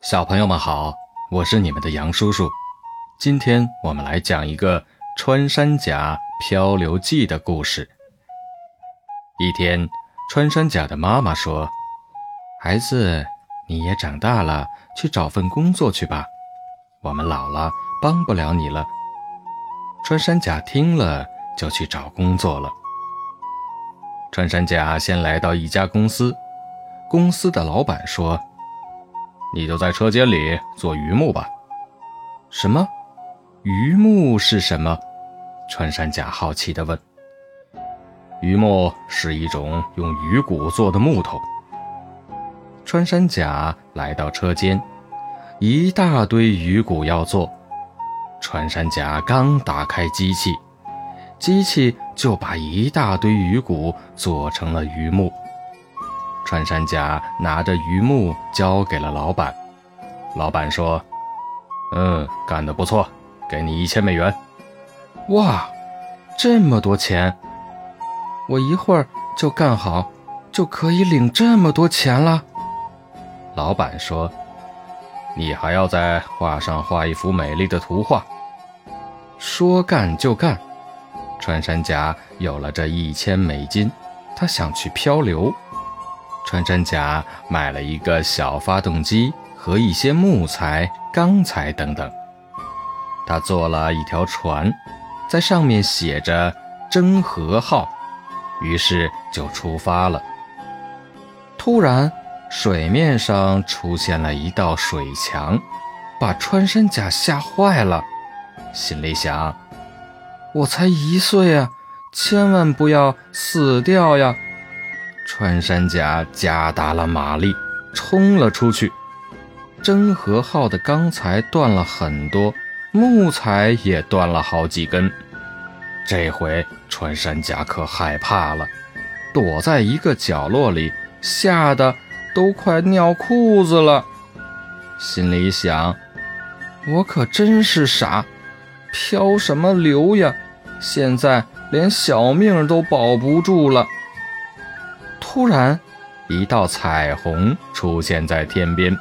小朋友们好，我是你们的杨叔叔。今天我们来讲一个穿山甲漂流记的故事。一天，穿山甲的妈妈说：“孩子，你也长大了，去找份工作去吧。我们老了，帮不了你了。”穿山甲听了，就去找工作了。穿山甲先来到一家公司，公司的老板说。你就在车间里做榆木吧。什么？榆木是什么？穿山甲好奇地问。榆木是一种用鱼骨做的木头。穿山甲来到车间，一大堆鱼骨要做。穿山甲刚打开机器，机器就把一大堆鱼骨做成了榆木。穿山甲拿着榆木交给了老板，老板说：“嗯，干得不错，给你一千美元。”哇，这么多钱！我一会儿就干好，就可以领这么多钱了。老板说：“你还要在画上画一幅美丽的图画。”说干就干，穿山甲有了这一千美金，他想去漂流。穿山甲买了一个小发动机和一些木材、钢材等等。他做了一条船，在上面写着“真和号”，于是就出发了。突然，水面上出现了一道水墙，把穿山甲吓坏了，心里想：“我才一岁啊，千万不要死掉呀！”穿山甲加大了马力，冲了出去。真和号的钢材断了很多，木材也断了好几根。这回穿山甲可害怕了，躲在一个角落里，吓得都快尿裤子了。心里想：我可真是傻，飘什么流呀？现在连小命都保不住了。突然，一道彩虹出现在天边，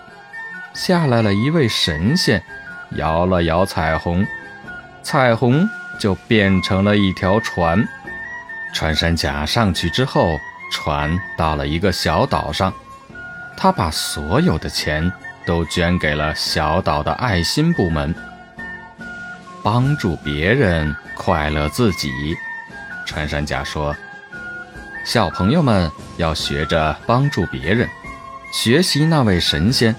下来了一位神仙，摇了摇彩虹，彩虹就变成了一条船。穿山甲上去之后，船到了一个小岛上，他把所有的钱都捐给了小岛的爱心部门，帮助别人，快乐自己。穿山甲说。小朋友们要学着帮助别人，学习那位神仙。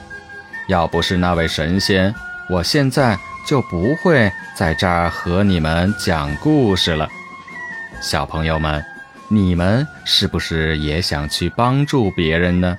要不是那位神仙，我现在就不会在这儿和你们讲故事了。小朋友们，你们是不是也想去帮助别人呢？